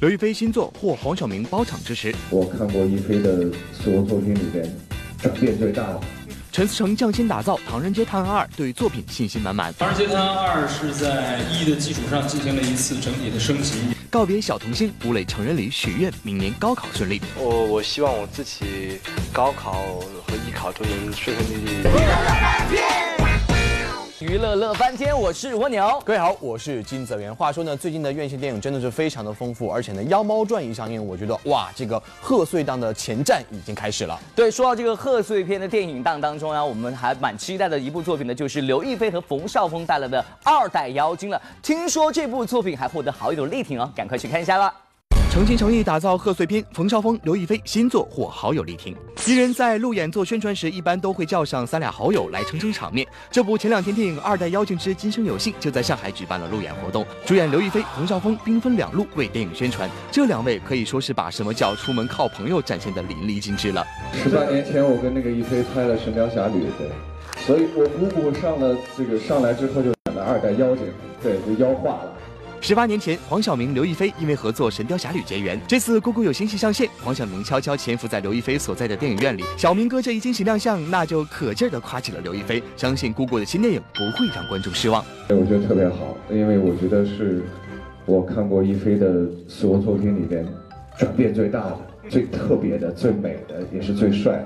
刘亦菲新作获黄晓明包场支持。我看过亦菲的所有作品里边，转变最大的。陈思诚匠心打造《唐人街探案二》，对作品信心满满。《唐人街探案二》是在一的基础上进行了一次整体的升级。告别小童星，吴磊成人礼许愿，明年高考顺利。我我希望我自己高考和艺考都能顺顺利利。娱乐乐翻天，我是蜗牛。各位好，我是金泽源。话说呢，最近的院线电影真的是非常的丰富，而且呢，《妖猫传》一上映，我觉得哇，这个贺岁档的前站已经开始了。对，说到这个贺岁片的电影档当中啊，我们还蛮期待的一部作品呢，就是刘亦菲和冯绍峰带来的《二代妖精》了。听说这部作品还获得好友力挺哦，赶快去看一下吧。诚心诚意打造贺岁片，冯绍峰、刘亦菲新作获好友力挺。艺人在路演做宣传时，一般都会叫上三俩好友来撑撑场面。这部前两天电影《二代妖精之今生有幸》就在上海举办了路演活动，主演刘亦菲、冯绍峰兵分两路为电影宣传。这两位可以说是把什么叫出门靠朋友展现的淋漓尽致了。十八年前，我跟那个亦菲拍了《神雕侠侣》，对，所以我姑姑上了这个上来之后就演了二代妖精，对，就妖化了。十八年前，黄晓明、刘亦菲因为合作《神雕侠侣》结缘。这次姑姑有新戏上线，黄晓明悄悄潜伏在刘亦菲所在的电影院里。小明哥这一惊喜亮相，那就可劲儿的夸起了刘亦菲，相信姑姑的新电影不会让观众失望。我觉得特别好，因为我觉得是我看过亦菲的所有作品里边转变最大的、最特别的、最美的，也是最帅，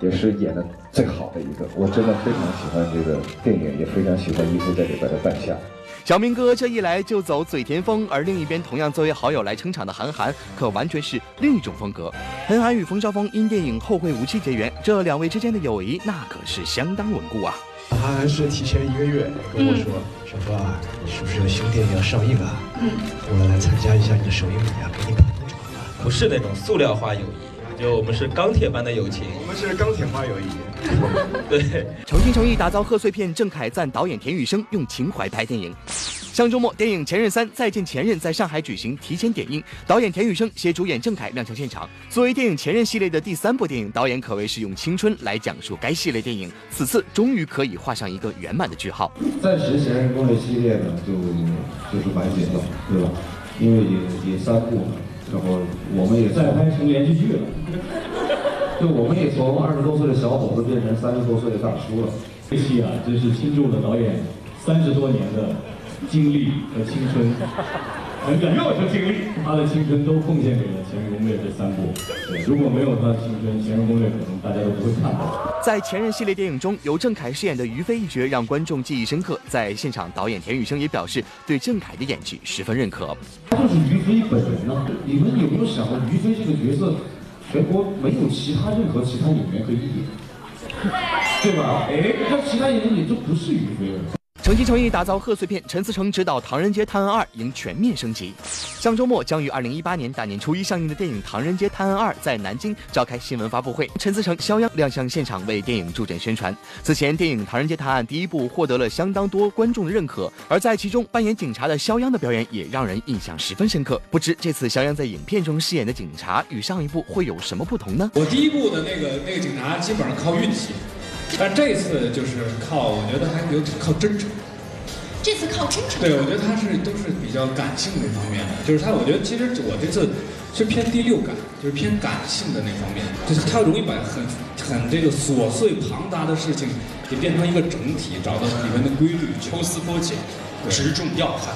也是演的最好的一个。我真的非常喜欢这个电影，也非常喜欢亦菲在里边的扮相。小明哥这一来就走嘴甜风，而另一边同样作为好友来撑场的韩寒，可完全是另一种风格。韩寒与冯绍峰因电影《后会无期》结缘，这两位之间的友谊那可是相当稳固啊。韩寒是提前一个月跟我说：“小哥，你是不是有新电影要上映啊？我来参加一下你的首映礼啊，给你捧捧场啊。”不是那种塑料化友谊，就我们是钢铁般的友情。我们是钢铁化友谊。对，诚心诚意打造贺岁片，郑恺赞导演田雨生用情怀拍电影。上周末，电影《前任三：再见前任》在上海举行提前点映，导演田雨生携主演郑恺亮相现场。作为电影《前任》系列的第三部电影，导演可谓是用青春来讲述该系列电影，此次终于可以画上一个圆满的句号。暂时《前任攻略》系列呢，就就是完结了，对吧？因为也也三部了，然后我们也再拍成连续剧了。就我们也从二十多岁的小伙子变成三十多岁的大叔了。这戏啊，真是倾注了导演三十多年的。精力和青春，很感又说精力，他的青春都奉献给了《前任攻略》这三部。对，如果没有他的青春，《前任攻略》可能大家都不会看到。在《前任》系列电影中，由郑恺饰演的于飞一角让观众记忆深刻。在现场，导演田雨生也表示对郑恺的演技十分认可。他就是于飞本人呢。你们有没有想过，于飞这个角色，全国没有其他任何其他演员可以演，对吧？哎，那其他演员也就不是于飞了。诚心诚意打造贺岁片，陈思诚执导《唐人街探案二》迎全面升级。上周末将于二零一八年大年初一上映的电影《唐人街探案二》在南京召开新闻发布会，陈思诚、肖央亮相现场为电影助阵宣传。此前，电影《唐人街探案》第一部获得了相当多观众的认可，而在其中扮演警察的肖央的表演也让人印象十分深刻。不知这次肖央在影片中饰演的警察与上一部会有什么不同呢？我第一部的那个那个警察基本上靠运气。但这次就是靠，我觉得还有点靠真诚。这次靠真诚。对，我觉得他是都是比较感性那方面的，就是他，我觉得其实我这次是偏第六感，就是偏感性的那方面，就是他容易把很很这个琐碎庞杂的事情给变成一个整体，找到里面的规律，抽丝剥茧，直中要害。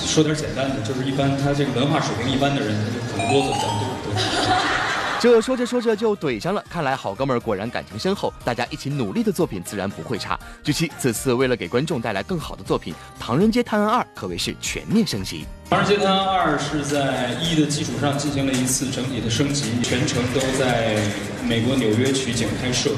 说点简单的，就是一般他这个文化水平一般的人，他就很啰嗦，咱们都。这说着说着就怼上了，看来好哥们儿果然感情深厚，大家一起努力的作品自然不会差。据悉，此次为了给观众带来更好的作品，《唐人街探案二》可谓是全面升级。《唐人街探案二》是在一的基础上进行了一次整体的升级，全程都在美国纽约取景拍摄，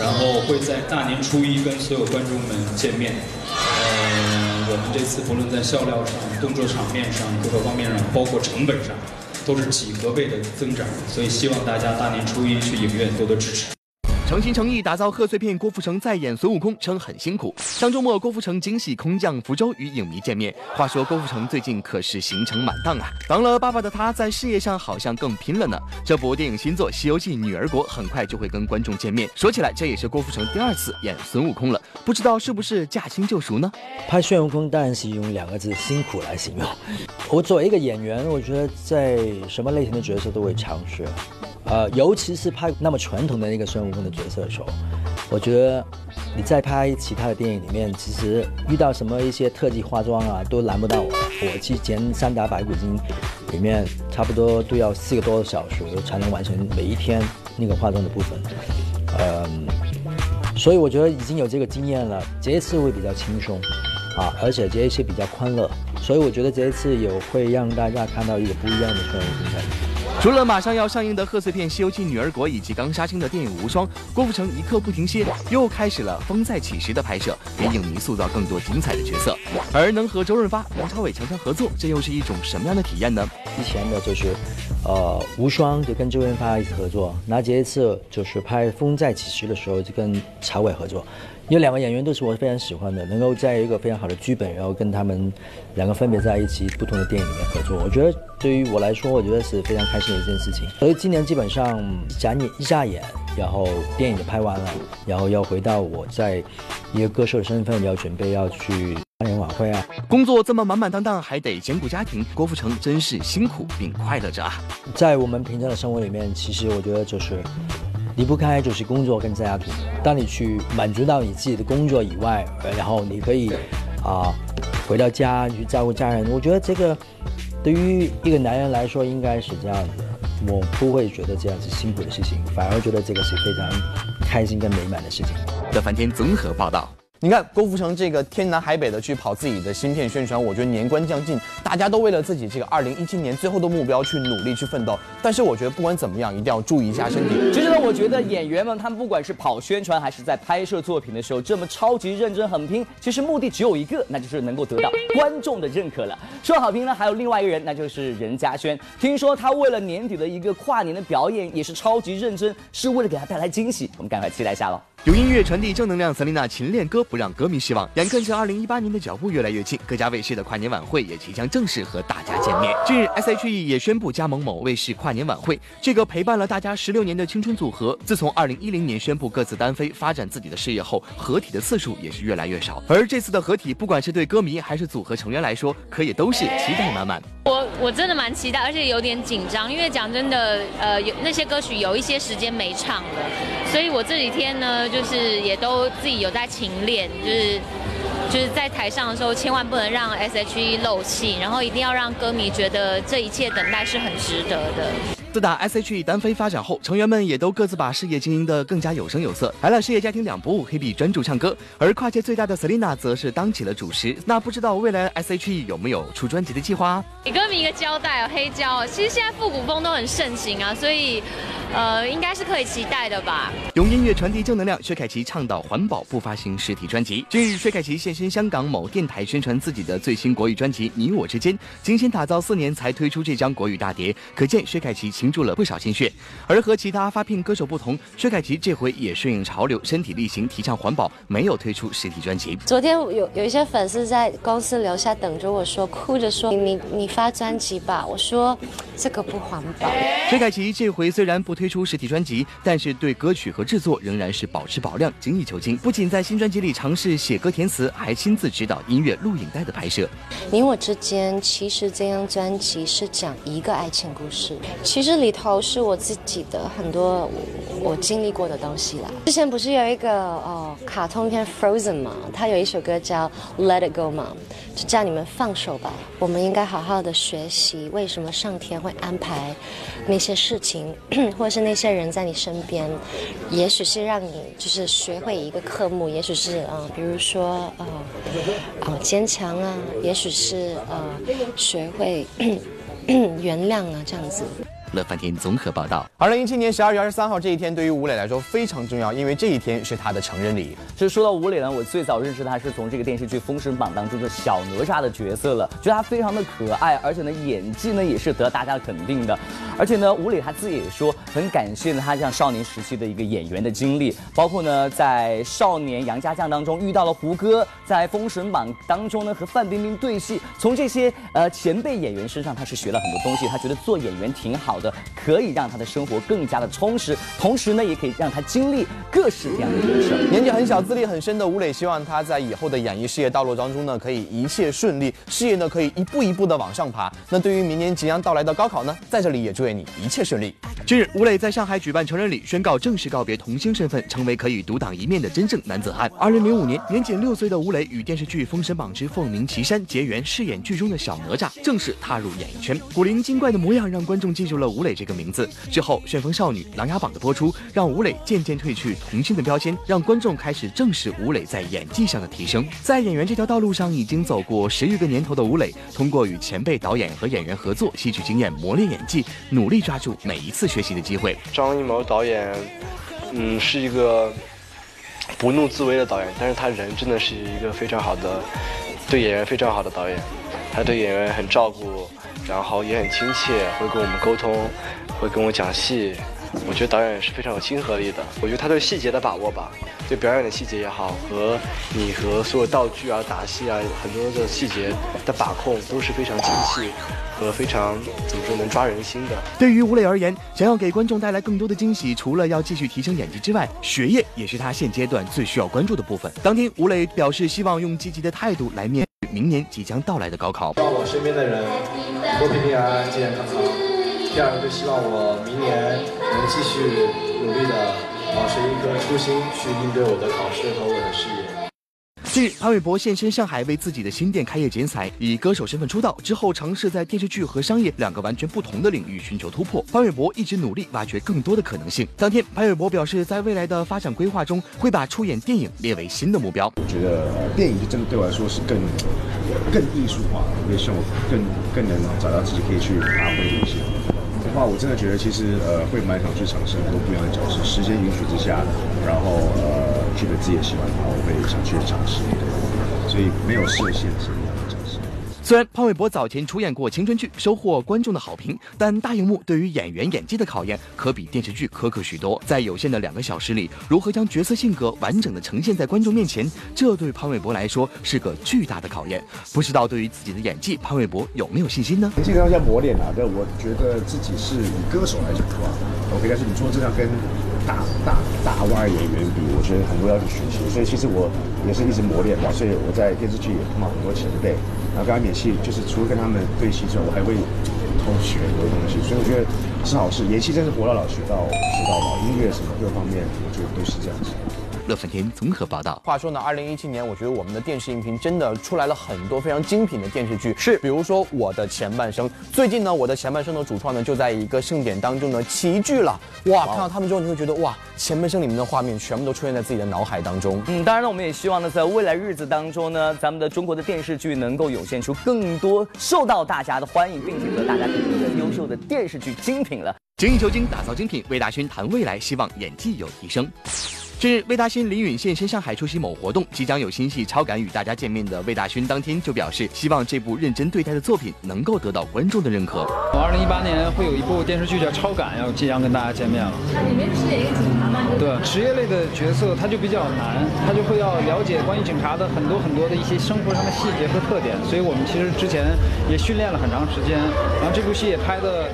然后会在大年初一跟所有观众们见面。嗯，我们这次不论在笑料上、动作场面上各个方面上，包括成本上。都是几何倍的增长，所以希望大家大年初一去影院多多支持。诚心诚意打造贺岁片，郭富城再演孙悟空称很辛苦。上周末，郭富城惊喜空降福州与影迷见面。话说郭富城最近可是行程满档啊，当了爸爸的他在事业上好像更拼了呢。这部电影新作《西游记女儿国》很快就会跟观众见面。说起来，这也是郭富城第二次演孙悟空了，不知道是不是驾轻就熟呢？拍孙悟空当然是用两个字“辛苦”来形容。我作为一个演员，我觉得在什么类型的角色都会尝试。呃，尤其是拍那么传统的那个孙悟空的角色的时候，我觉得你在拍其他的电影里面，其实遇到什么一些特技化妆啊，都难不到我。我去剪《三打白骨精》里面，差不多都要四个多小时才能完成每一天那个化妆的部分。嗯，所以我觉得已经有这个经验了，这一次会比较轻松啊，而且这一次比较欢乐，所以我觉得这一次有会让大家看到一个不一样的孙悟空在里面。除了马上要上映的贺岁片《西游记女儿国》以及刚杀青的电影《无双》，郭富城一刻不停歇，又开始了《风再起时》的拍摄，给影迷塑造更多精彩的角色。而能和周润发、梁朝伟强强合作，这又是一种什么样的体验呢？以前的就是，呃，《无双》就跟周润发一起合作，那这一次就是拍《风再起时》的时候就跟曹伟合作。因为两个演员都是我非常喜欢的，能够在一个非常好的剧本，然后跟他们两个分别在一起不同的电影里面合作，我觉得对于我来说，我觉得是非常开心的一件事情。所以今年基本上眨眼一下眼，然后电影就拍完了，然后要回到我在一个歌手的身份，要准备要去跨年晚会啊。工作这么满满当当，还得兼顾家庭，郭富城真是辛苦并快乐着啊。在我们平常的生活里面，其实我觉得就是。离不开就是工作跟家庭。当你去满足到你自己的工作以外，然后你可以啊回到家去照顾家人。我觉得这个对于一个男人来说应该是这样子，我不会觉得这样是辛苦的事情，反而觉得这个是非常开心跟美满的事情。乐翻天综合报道。你看郭富城这个天南海北的去跑自己的芯片宣传，我觉得年关将近，大家都为了自己这个二零一七年最后的目标去努力去奋斗。但是我觉得不管怎么样，一定要注意一下身体。其实呢，我觉得演员们他们不管是跑宣传还是在拍摄作品的时候这么超级认真很拼，其实目的只有一个，那就是能够得到观众的认可了。说好评呢，还有另外一个人，那就是任嘉轩。听说他为了年底的一个跨年的表演也是超级认真，是为了给他带来惊喜。我们赶快期待一下喽。用音乐传递正能量，Selina 勤练歌不让歌迷失望。眼看着2018年的脚步越来越近，各家卫视的跨年晚会也即将正式和大家见面。近日，S.H.E 也宣布加盟某卫视跨年晚会。这个陪伴了大家十六年的青春组合，自从2010年宣布各自单飞发展自己的事业后，合体的次数也是越来越少。而这次的合体，不管是对歌迷还是组合成员来说，可也都是期待满满。我我真的蛮期待，而且有点紧张，因为讲真的，呃，有那些歌曲有一些时间没唱了，所以我这几天呢。就是也都自己有在勤练，就是就是在台上的时候，千万不能让 S.H.E 漏气，然后一定要让歌迷觉得这一切等待是很值得的。自打 S.H.E 单飞发展后，成员们也都各自把事业经营得更加有声有色。来了事业家庭两不误，黑比专注唱歌，而跨界最大的 Selina 则是当起了主食。那不知道未来 S.H.E 有没有出专辑的计划？给歌迷一个交代哦，黑胶。其实现在复古风都很盛行啊，所以呃，应该是可以期待的吧。用音乐传递正能量，薛凯琪倡导环保，不发行实体专辑。近日，薛凯琪现身香港某电台宣传自己的最新国语专辑《你我之间》，精心打造四年才推出这张国语大碟，可见薛凯琪。倾注了不少心血，而和其他发片歌手不同，薛凯琪这回也顺应潮流，身体力行，提倡环保，没有推出实体专辑。昨天有有一些粉丝在公司楼下等着我说，哭着说你你发专辑吧。我说这个不环保。薛凯琪这回虽然不推出实体专辑，但是对歌曲和制作仍然是保持保量，精益求精。不仅在新专辑里尝试写歌填词，还亲自指导音乐录影带的拍摄。你我之间，其实这张专辑是讲一个爱情故事。其实。这里头是我自己的很多我经历过的东西啦。之前不是有一个哦卡通片 Frozen 嘛，它有一首歌叫 Let It Go 嘛，就叫你们放手吧。我们应该好好的学习，为什么上天会安排那些事情，或是那些人在你身边，也许是让你就是学会一个科目，也许是啊，比如说呃啊坚强啊，也许是呃学会 原谅啊这样子。乐翻天综合报道。二零一七年十二月二十三号这一天，对于吴磊来说非常重要，因为这一天是他的成人礼。其实说到吴磊呢，我最早认识他是从这个电视剧《封神榜》当中的小哪吒的角色了，觉得他非常的可爱，而且呢演技呢也是得大家的肯定的。而且呢，吴磊他自己也说很感谢呢他这样少年时期的一个演员的经历，包括呢在少年杨家将当中遇到了胡歌，在《封神榜》当中呢和范冰冰对戏，从这些呃前辈演员身上他是学了很多东西，他觉得做演员挺好的，可以让他的生活更加的充实，同时呢也可以让他经历各式各样的人生。年纪很小、资历很深的吴磊，希望他在以后的演艺事业道路当中呢，可以一切顺利，事业呢可以一步一步的往上爬。那对于明年即将到来的高考呢，在这里也祝愿你一切顺利。近日，吴磊在上海举办成人礼，宣告正式告别童星身份，成为可以独当一面的真正男子汉。二零零五年，年仅六岁的吴磊与电视剧《封神榜之凤鸣岐山》结缘，饰演剧中的小哪吒，正式踏入演艺圈。古灵精怪的模样让观众记住了吴磊这个名字。之后，《旋风少女》《琅琊榜》的播出，让吴磊渐渐褪去童星的标签，让观众开始正视吴磊在演技上的提升。在演员这条道路上已经走过十余个年头的吴磊，通过与前辈导演和演员合作，吸取经验，磨练演技，努力抓住每一次学习的机会。张艺谋导演，嗯，是一个不怒自威的导演，但是他人真的是一个非常好的，对演员非常好的导演，他对演员很照顾，然后也很亲切，会跟我们沟通，会跟我讲戏。我觉得导演是非常有亲和力的。我觉得他对细节的把握吧，对表演的细节也好，和你和所有道具啊、打戏啊，很多的细节的把控都是非常精细和非常怎么说能抓人心的。对于吴磊而言，想要给观众带来更多的惊喜，除了要继续提升演技之外，学业也是他现阶段最需要关注的部分。当天，吴磊表示希望用积极的态度来面对明年即将到来的高考。希望我身边的人都平平安安、健健康康。第二个就希望我明年能继续努力的保持一颗初心，去应对我的考试和我的事业。近日，潘玮柏现身上海为自己的新店开业剪彩，以歌手身份出道之后，尝试在电视剧和商业两个完全不同的领域寻求突破。潘玮柏一直努力挖掘更多的可能性。当天，潘玮柏表示，在未来的发展规划中，会把出演电影列为新的目标。我觉得电影就真的对我来说是更更艺术化，也希望我更更能找到自己可以去发挥的一些。的话，我真的觉得其实呃会蛮想去尝试很多不一样的角色，时间允许之下，然后呃具备自己也喜欢，然后我会想去尝试，所以没有设限什么样的角色。虽然潘玮柏早前出演过青春剧，收获观众的好评，但大荧幕对于演员演技的考验可比电视剧苛刻许多。在有限的两个小时里，如何将角色性格完整的呈现在观众面前，这对潘玮柏来说是个巨大的考验。不知道对于自己的演技，潘玮柏有没有信心呢？这个要磨练啊，但我觉得自己是以歌手来讲的话，OK，但是你说这样跟大大大腕演员比，我觉得很多要去学习，所以其实我也是一直磨练吧。所以我在电视剧也碰到很多前辈，然后跟他们演戏，就是除了跟他们对戏之外，我还会偷学很多东西，所以我觉得是好事。演戏真是活到老学到学到老，音乐什么各方面，我觉得都是这样子。乐翻天综合报道。话说呢，二零一七年，我觉得我们的电视荧屏真的出来了很多非常精品的电视剧，是，比如说《我的前半生》。最近呢，《我的前半生》的主创呢就在一个盛典当中呢齐聚了，哇，看到他们之后，你会觉得哇，《前半生》里面的画面全部都出现在自己的脑海当中。嗯，当然呢，我们也希望呢，在未来日子当中呢，咱们的中国的电视剧能够涌现出更多受到大家的欢迎，并且和大家肯定的优秀的电视剧精品了。精益求精，打造精品。魏大勋谈未来，希望演技有提升。近日，魏大勋、林允现身上海出席某活动，即将有新戏《超感》与大家见面的魏大勋当天就表示，希望这部认真对待的作品能够得到观众的认可。我二零一八年会有一部电视剧叫《超感》，要即将跟大家见面了。那里面饰演一个警察吗？对，职业类的角色他就比较难，他就会要了解关于警察的很多很多的一些生活上的细节和特点，所以我们其实之前也训练了很长时间，然后这部戏也拍的。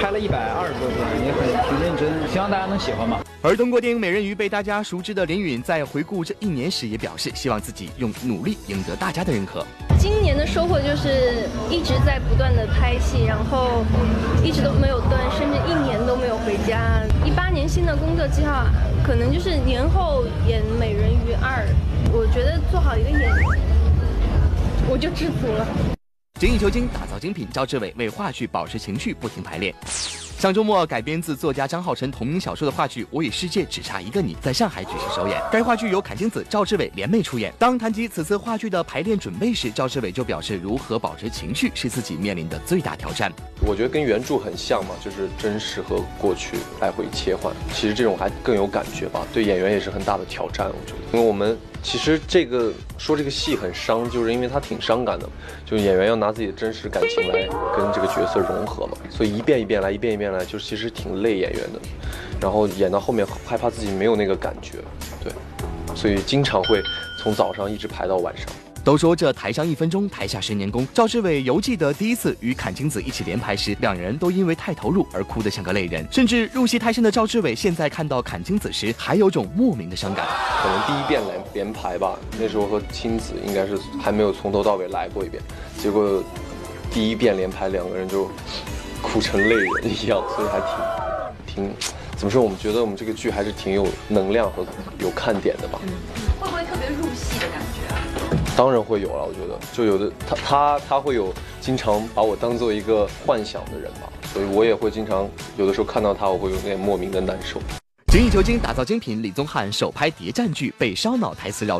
拍了一百二十多遍，也很挺认真，希望大家能喜欢吧。而通过电影《美人鱼》被大家熟知的林允，在回顾这一年时，也表示希望自己用努力赢得大家的认可。今年的收获就是一直在不断的拍戏，然后一直都没有断，甚至一年都没有回家。一八年新的工作计划可能就是年后演《美人鱼二》，我觉得做好一个演员，我就知足了。精益求精，打造精品。赵志伟为话剧保持情绪，不停排练。上周末改编自作家张浩晨同名小说的话剧《我与世界只差一个你》在上海举行首演。该话剧由阚清子、赵志伟联袂出演。当谈及此次话剧的排练准备时，赵志伟就表示，如何保持情绪是自己面临的最大挑战。我觉得跟原著很像嘛，就是真实和过去来回切换。其实这种还更有感觉吧，对演员也是很大的挑战。我觉得，因为我们其实这个说这个戏很伤，就是因为它挺伤感的，就演员要拿自己的真实感情来跟这个角色融合嘛，所以一遍一遍来，一遍一遍来，就其实挺累演员的。然后演到后面害怕自己没有那个感觉，对，所以经常会从早上一直排到晚上。都说这台上一分钟，台下十年功。赵志伟犹记得第一次与阚清子一起连排时，两人都因为太投入而哭得像个泪人。甚至入戏太深的赵志伟，现在看到阚清子时，还有种莫名的伤感。可能第一遍连连排吧，那时候和清子应该是还没有从头到尾来过一遍，结果第一遍连排，两个人就哭成泪人一样，所以还挺挺怎么说？我们觉得我们这个剧还是挺有能量和有看点的吧。当然会有了，我觉得就有的他他他会有经常把我当做一个幻想的人吧，所以我也会经常有的时候看到他，我会有点莫名的难受。精益求精打造精品，李宗翰首拍谍战剧被烧脑台词绕。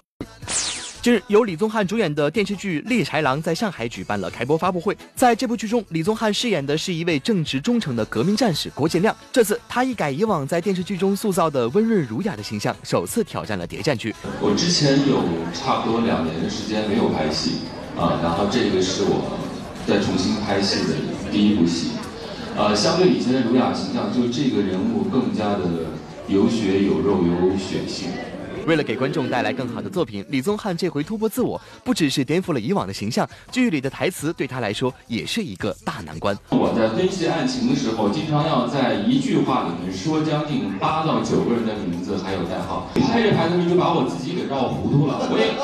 近日，由李宗翰主演的电视剧《猎豺狼》在上海举办了开播发布会。在这部剧中，李宗翰饰演的是一位正直忠诚的革命战士郭建亮。这次，他一改以往在电视剧中塑造的温润儒雅的形象，首次挑战了谍战剧。我之前有差不多两年的时间没有拍戏啊，然后这个是我再重新拍戏的第一部戏。呃，相对以前的儒雅形象，就这个人物更加的有血有肉有血性。为了给观众带来更好的作品，李宗翰这回突破自我，不只是颠覆了以往的形象，剧里的台词对他来说也是一个大难关。我在分析案情的时候，经常要在一句话里面说将近八到九个人的名字还有代号，拍着拍着就把我自己给绕糊涂了。我也，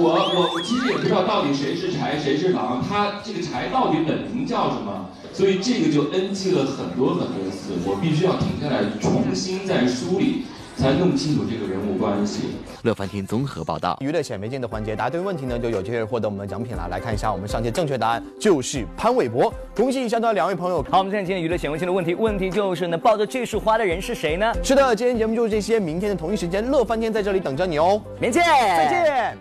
我我其实也不知道到底谁是豺谁是狼，他这个豺到底本名叫什么，所以这个就 NG 了很多很多次，我必须要停下来重新再梳理。才弄清楚这个人物关系。乐翻天综合报道，娱乐显微镜的环节，答对问题呢就有机会获得我们的奖品了。来看一下我们上期正确答案就是潘玮柏，恭喜以上的两位朋友。好，我们现在今天娱乐显微镜的问题，问题就是呢，抱着这束花的人是谁呢？是的，今天节目就是这些，明天的同一时间，乐翻天在这里等着你哦，明见，再见。